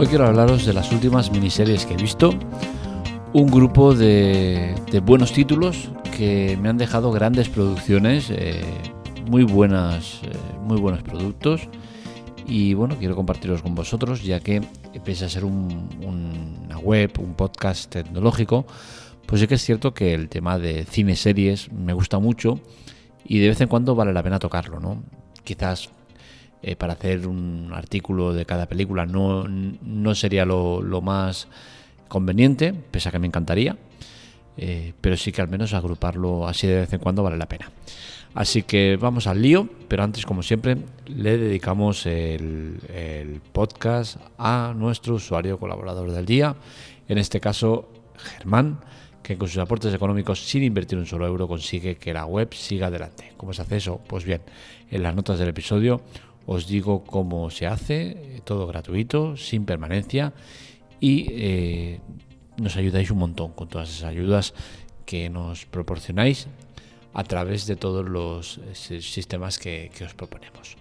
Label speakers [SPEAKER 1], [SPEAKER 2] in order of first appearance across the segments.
[SPEAKER 1] Hoy quiero hablaros de las últimas miniseries que he visto. Un grupo de, buenos títulos que me han dejado grandes producciones, eh, muy, buenas, eh, muy buenos productos. Y bueno, quiero compartirlos con vosotros, ya que pese a ser una web, un podcast tecnológico, pues sí que es cierto que el tema de cine series me gusta mucho y de vez en cuando vale la pena tocarlo, ¿no? Quizás eh, para hacer un artículo de cada película no, no sería lo, más conveniente, pese a que me encantaría, eh, pero sí que al menos agruparlo así de vez en cuando vale la pena. Así que vamos al lío, pero antes, como siempre, le dedicamos el podcast a nuestro usuario colaborador del día, en este caso Germán, que con sus aportes económicos sin invertir un solo euro consigue que la web siga adelante. ¿Cómo se hace eso? Pues bien, en las notas del episodio os digo cómo se hace, todo gratuito, sin permanencia y eh, nos ayudáis un montón con todas esas ayudas que nos proporcionáis a través de todos los eh, sistemas que, os proponemos.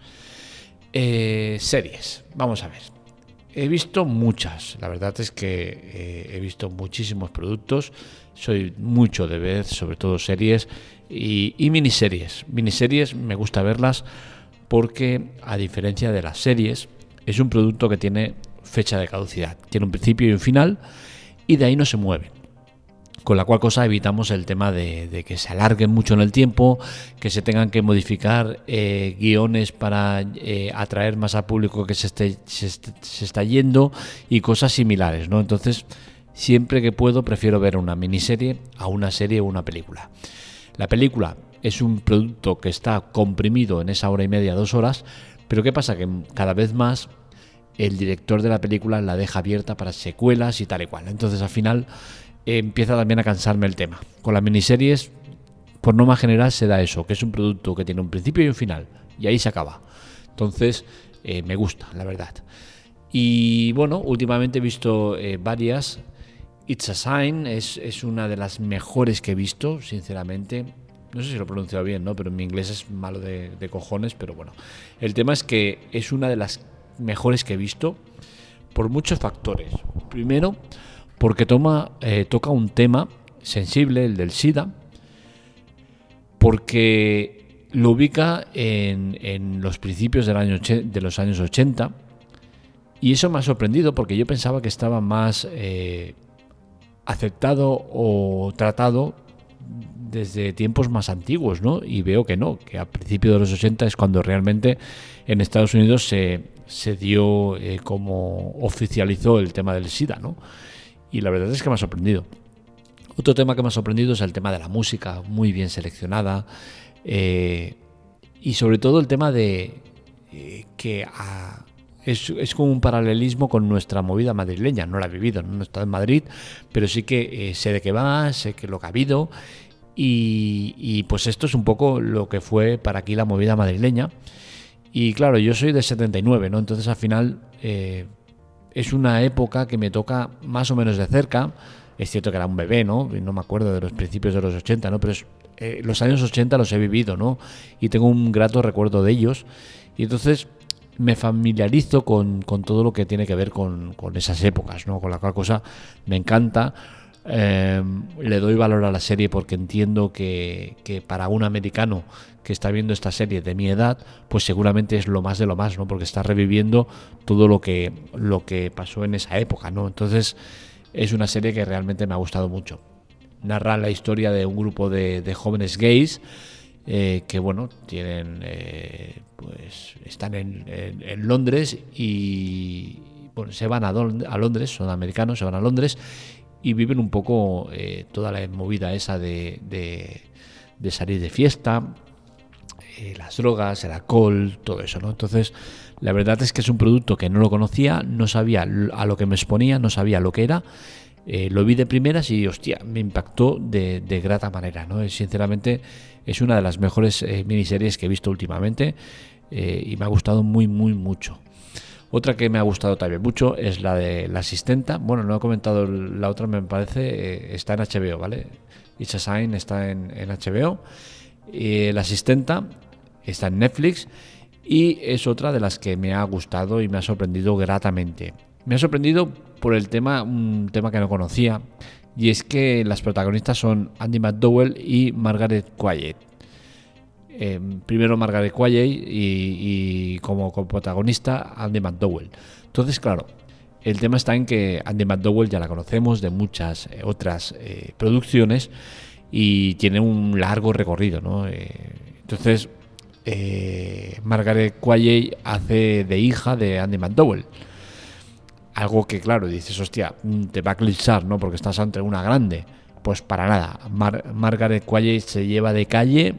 [SPEAKER 1] Eh, series, vamos a ver. He visto muchas, la verdad es que he visto muchísimos productos, soy mucho de ver, sobre todo series y, y miniseries. Miniseries me gusta verlas porque a diferencia de las series, es un producto que tiene fecha de caducidad, tiene un principio y un final y de ahí no se mueve. Con la cual cosa evitamos el tema de, que se alarguen mucho en el tiempo, que se tengan que modificar eh, guiones para eh, atraer más al público que se, se, está yendo y cosas similares. ¿no? Entonces, siempre que puedo, prefiero ver una miniserie a una serie o una película. La película es un producto que está comprimido en esa hora y media, dos horas, pero ¿qué pasa? Que cada vez más el director de la película la deja abierta para secuelas y tal y cual. Entonces al final empieza también a cansarme el tema. Con las miniseries, por norma general, se da eso, que es un producto que tiene un principio y un final, y ahí se acaba. Entonces eh, me gusta, la verdad. Y bueno, últimamente he visto eh, varias. It's a Sign es una de las mejores que he visto, sinceramente no sé si lo he pronunciado bien, ¿no? Pero en mi inglés es malo de, cojones, pero bueno. El tema es que es una de las mejores que he visto por muchos factores. Primero, porque toma, eh, toca un tema sensible, el del SIDA, porque lo ubica en, los principios del año, de los años 80, y eso me ha sorprendido porque yo pensaba que estaba más eh, aceptado o tratado desde tiempos más antiguos, ¿no? Y veo que no, que a principios de los 80 es cuando realmente en Estados Unidos se, se dio eh, como oficializó el tema del SIDA, ¿no? Y la verdad es que me ha sorprendido. Otro tema que me ha sorprendido es el tema de la música, muy bien seleccionada. Eh, y sobre todo el tema de eh, que es, es, como un paralelismo con nuestra movida madrileña. No la he vivido, no he estado en Madrid, pero sí que sé de qué va, sé que lo que ha habido y, pues esto es un poco lo que fue para aquí la movida madrileña. Y claro, yo soy de 79, ¿no? Entonces al final eh, es una época que me toca más o menos de cerca. Es cierto que era un bebé, ¿no? No me acuerdo de los principios de los 80, ¿no? Pero eh, los años 80 los he vivido, ¿no? Y tengo un grato recuerdo de ellos. Y entonces me familiarizo con, todo lo que tiene que ver con, con, esas épocas, ¿no? Con la cual cosa me encanta. Em, le doy valor a la serie porque entiendo que, para un americano que está viendo esta serie de mi edad, pues seguramente es lo más de lo más, ¿no? Porque está reviviendo todo lo que, lo que pasó en esa época, ¿no? Entonces es una serie que realmente me ha gustado mucho. Narra la historia de un grupo de, jóvenes gays eh, que, bueno, tienen, eh, pues están en, Londres y, bueno, se van a, a Londres, son americanos, se van a Londres y viven un poco eh, toda la movida esa de, de, salir de fiesta, las drogas, el alcohol, todo eso, ¿no? Entonces, la verdad es que es un producto que no lo conocía, no sabía a lo que me exponía, no sabía lo que era. Eh, lo vi de primeras y, hostia, me impactó de, de grata manera, ¿no? Sinceramente, es una de las mejores miniseries que he visto últimamente y me ha gustado muy, muy, mucho. Otra que me ha gustado también mucho es la de la asistenta. Bueno, no he comentado la otra, me parece, eh, está en HBO, ¿vale? It's a Sign está en, HBO. Y la asistenta está en Netflix y es otra de las que me ha gustado y me ha sorprendido gratamente. Me ha sorprendido por el tema, un tema que no conocía, y es que las protagonistas son Andy McDowell y Margaret Qualley. Em, primero Margaret Qualley y, como, protagonista Andy McDowell. Entonces, claro, el tema está en que Andy McDowell ya la conocemos de muchas eh, otras eh, producciones y tiene un largo recorrido, ¿no? Eh, entonces, Margaret Qualley hace de hija de Andy McDowell algo que, claro, dices, hostia, mm, te va a clichar, ¿no? Porque estás ante una grande. Pues para nada. Margaret Qualley se lleva de calle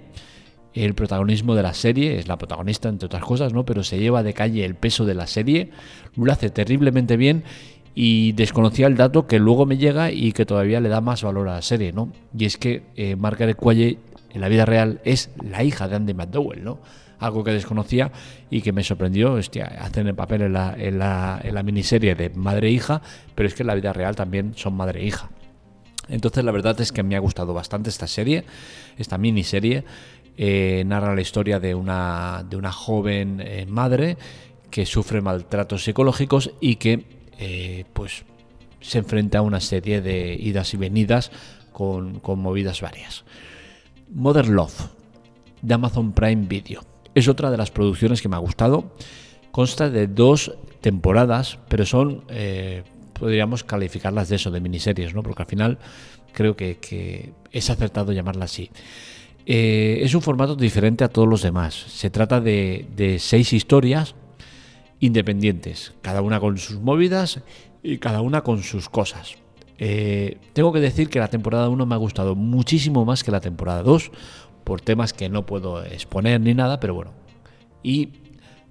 [SPEAKER 1] el protagonismo de la serie, es la protagonista, entre otras cosas, ¿no? Pero se lleva de calle el peso de la serie, lo hace terriblemente bien y desconocía el dato que luego me llega y que todavía le da más valor a la serie, ¿no? Y es que eh, Margaret Qualley en la vida real es la hija de Andy McDowell, ¿no? Algo que desconocía y que me sorprendió. Hostia, hacen el papel en la, en la, miniserie de madre e hija, pero es que en la vida real también son madre e hija. Entonces la verdad es que me ha gustado bastante esta serie, esta miniserie. Eh, narra la historia de una, de una joven eh, madre que sufre maltratos psicológicos y que eh, pues se enfrenta a una serie de idas y venidas con, con movidas varias. Mother Love de Amazon Prime Video. Es otra de las producciones que me ha gustado. Consta de dos temporadas, pero son, eh, podríamos calificarlas de eso, de miniseries, ¿no? Porque al final creo que, es acertado llamarla así. Eh, es un formato diferente a todos los demás. Se trata de, seis historias independientes, cada una con sus movidas y cada una con sus cosas. Eh, tengo que decir que la temporada 1 me ha gustado muchísimo más que la temporada 2, por temas que no puedo exponer ni nada, pero bueno. Y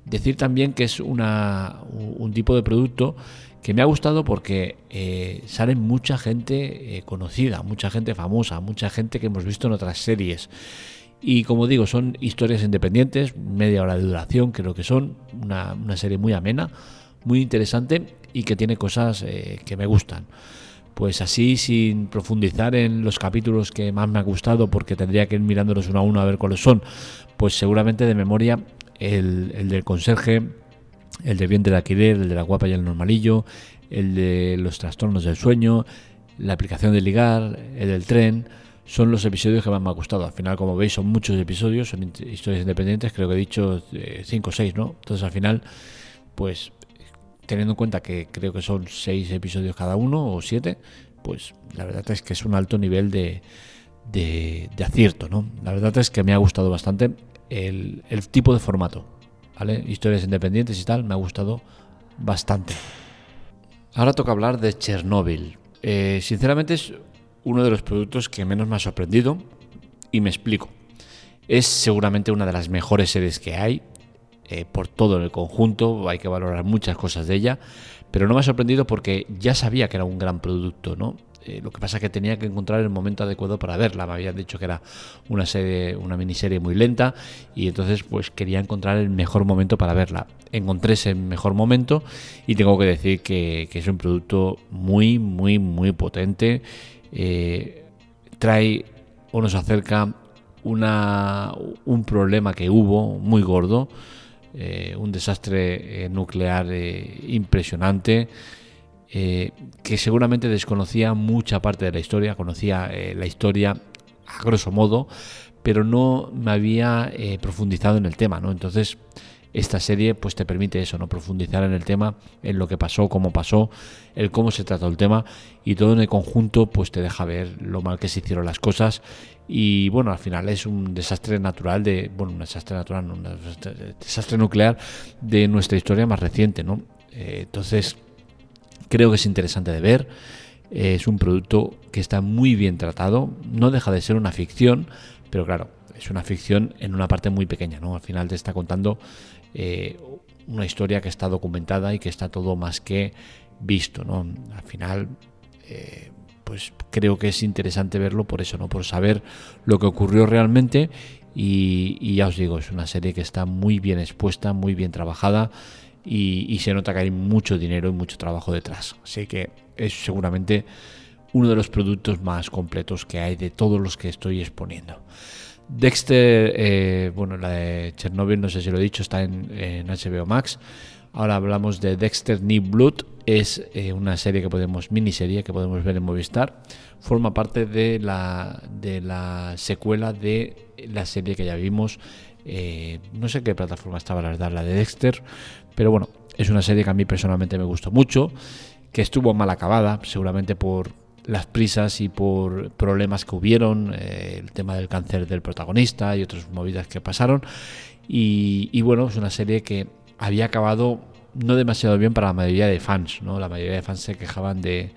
[SPEAKER 1] decir también que es una, un tipo de producto que me ha gustado porque eh, sale mucha gente eh, conocida, mucha gente famosa, mucha gente que hemos visto en otras series. Y como digo, son historias independientes, media hora de duración creo que son, una, serie muy amena, muy interesante y que tiene cosas eh, que me gustan. Pues así, sin profundizar en los capítulos que más me ha gustado, porque tendría que ir mirándolos uno a uno a ver cuáles son, pues seguramente de memoria el, del conserje, el de bien de alquiler, el de la guapa y el normalillo, el de los trastornos del sueño, la aplicación de ligar, el del tren, son los episodios que más me ha gustado. Al final, como veis, son muchos episodios, son historias independientes, creo que he dicho 5 o 6, ¿no? Entonces al final, pues teniendo en cuenta que creo que son seis episodios cada uno o siete, pues la verdad es que es un alto nivel de, de, acierto, ¿no? La verdad es que me ha gustado bastante el, tipo de formato, ¿vale? Historias independientes y tal, me ha gustado bastante. Ahora toca hablar de Chernobyl. Eh, sinceramente es uno de los productos que menos me ha sorprendido y me explico. Es seguramente una de las mejores series que hay. Eh, por todo el conjunto, hay que valorar muchas cosas de ella, pero no me ha sorprendido porque ya sabía que era un gran producto, ¿no? Eh, lo que pasa es que tenía que encontrar el momento adecuado para verla. Me habían dicho que era una serie, una miniserie muy lenta y entonces pues quería encontrar el mejor momento para verla. Encontré ese mejor momento y tengo que decir que, es un producto muy, muy, muy potente. Eh, trae o nos acerca una, un problema que hubo muy gordo eh, un desastre eh, nuclear eh, impresionante, que seguramente desconocía mucha parte de la historia, conocía la historia a grosso modo, pero no me había profundizado en el tema, ¿no? Entonces, esta serie pues te permite eso, ¿no? Profundizar en el tema, en lo que pasó, cómo pasó, el cómo se trató el tema y todo en el conjunto pues te deja ver lo mal que se hicieron las cosas y bueno, al final es un desastre natural de, bueno, un desastre natural, un desastre nuclear de nuestra historia más reciente, ¿no? Eh, entonces, creo que es interesante de ver, es un producto que está muy bien tratado, no deja de ser una ficción, pero claro, es una ficción en una parte muy pequeña, ¿no? Al final te está contando eh, una historia que está documentada y que está todo más que visto, ¿no? Al final, eh, pues creo que es interesante verlo por eso, ¿no? Por saber lo que ocurrió realmente y, ya os digo, es una serie que está muy bien expuesta, muy bien trabajada y, se nota que hay mucho dinero y mucho trabajo detrás. Así que es seguramente uno de los productos más completos que hay de todos los que estoy exponiendo. Dexter, eh, bueno, la de Chernobyl, no sé si lo he dicho, está en, HBO Max Ahora hablamos de Dexter New Blood. Es eh, una serie que podemos, miniserie que podemos ver en Movistar. Forma parte de la, de la secuela de la serie que ya vimos. Eh, no sé qué plataforma estaba la verdad, la de Dexter. Pero bueno, es una serie que a mí personalmente me gustó mucho. Que estuvo mal acabada, seguramente por las prisas y por problemas que hubieron, eh, el tema del cáncer del protagonista y otras movidas que pasaron. Y, bueno, es una serie que había acabado no demasiado bien para la mayoría de fans, ¿no? La mayoría de fans se quejaban de,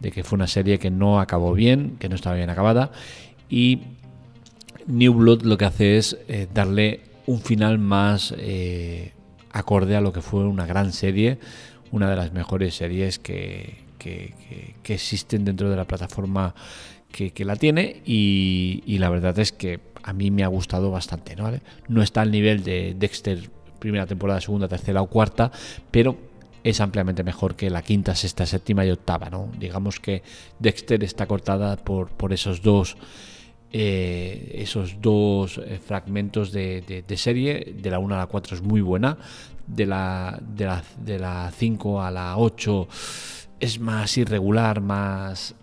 [SPEAKER 1] que fue una serie que no acabó bien, que no estaba bien acabada. Y New Blood lo que hace es eh, darle un final más eh, acorde a lo que fue una gran serie, una de las mejores series que, que, existen dentro de la plataforma que, la tiene y, la verdad es que a mí me ha gustado bastante. ¿no? no está al nivel de Dexter primera temporada, segunda, tercera o cuarta, pero es ampliamente mejor que la quinta, sexta, séptima y octava. ¿no? Digamos que Dexter está cortada por, por esos dos eh, esos dos eh, fragmentos de, serie, de la 1 a la 4 es muy buena, de la, de la, de la 5 a la 8 es más irregular, más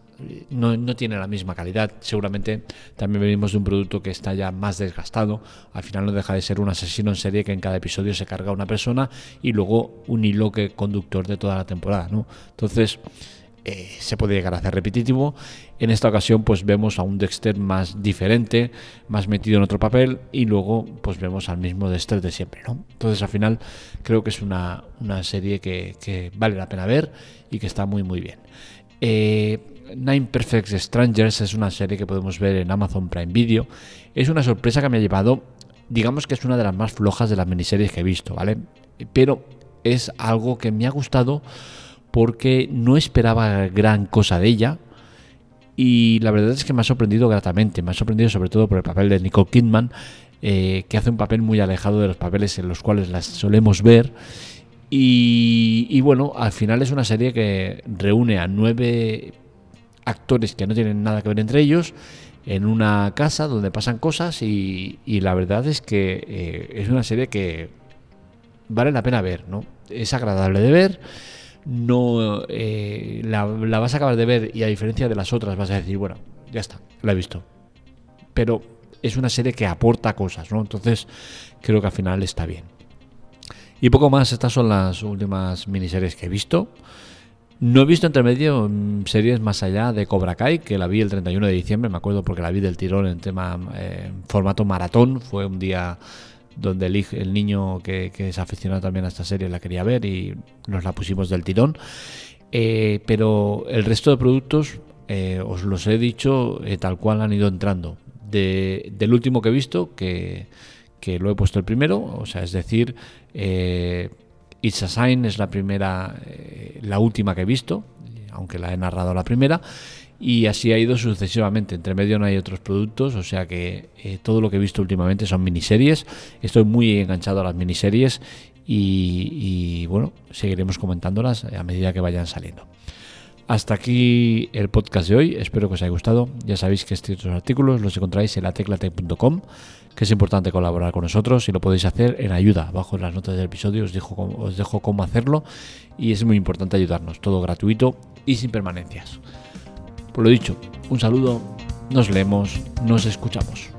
[SPEAKER 1] no, no, tiene la misma calidad. Seguramente también venimos de un producto que está ya más desgastado. Al final no deja de ser un asesino en serie que en cada episodio se carga una persona y luego un hilo que conductor de toda la temporada. ¿no? Entonces eh, se puede llegar a hacer repetitivo. En esta ocasión pues vemos a un Dexter más diferente, más metido en otro papel y luego pues vemos al mismo Dexter de siempre. ¿no? Entonces al final creo que es una, serie que, vale la pena ver y que está muy muy bien. Eh, Nine Perfect Strangers es una serie que podemos ver en Amazon Prime Video. Es una sorpresa que me ha llevado, digamos que es una de las más flojas de las miniseries que he visto, ¿vale? Pero es algo que me ha gustado porque no esperaba gran cosa de ella y la verdad es que me ha sorprendido gratamente, me ha sorprendido sobre todo por el papel de Nicole Kidman, eh, que hace un papel muy alejado de los papeles en los cuales las solemos ver. Y, bueno, al final es una serie que reúne a nueve actores que no tienen nada que ver entre ellos en una casa donde pasan cosas y, la verdad es que eh, es una serie que vale la pena ver, ¿no? Es agradable de ver no eh, la, vas a acabar de ver y a diferencia de las otras vas a decir, bueno, ya está, la he visto. Pero es una serie que aporta cosas, ¿no? Entonces creo que al final está bien. Y poco más, estas son las últimas miniseries que he visto. No he visto entre medio mm, series más allá de Cobra Kai, que la vi el 31 de diciembre, me acuerdo porque la vi del tirón en tema eh, formato maratón, fue un día donde el, niño que, que, es aficionado también a esta serie la quería ver y nos la pusimos del tirón. Eh, pero el resto de productos, eh, os los he dicho eh, tal cual han ido entrando. del último que he visto, que, que, lo he puesto el primero, o sea, es decir, It's a Sign es la primera, la última que he visto, aunque la he narrado la primera y así ha ido sucesivamente. Entre medio no hay otros productos, o sea que eh, todo lo que he visto últimamente son miniseries. Estoy muy enganchado a las miniseries y, bueno, seguiremos comentándolas a medida que vayan saliendo. Hasta aquí el podcast de hoy, espero que os haya gustado. Ya sabéis que estos artículos los encontráis en lateclate.com, que es importante colaborar con nosotros y lo podéis hacer en ayuda. Abajo en las notas del episodio os dejo, os dejo cómo hacerlo y es muy importante ayudarnos, todo gratuito y sin permanencias. Por lo dicho, un saludo, nos leemos, nos escuchamos.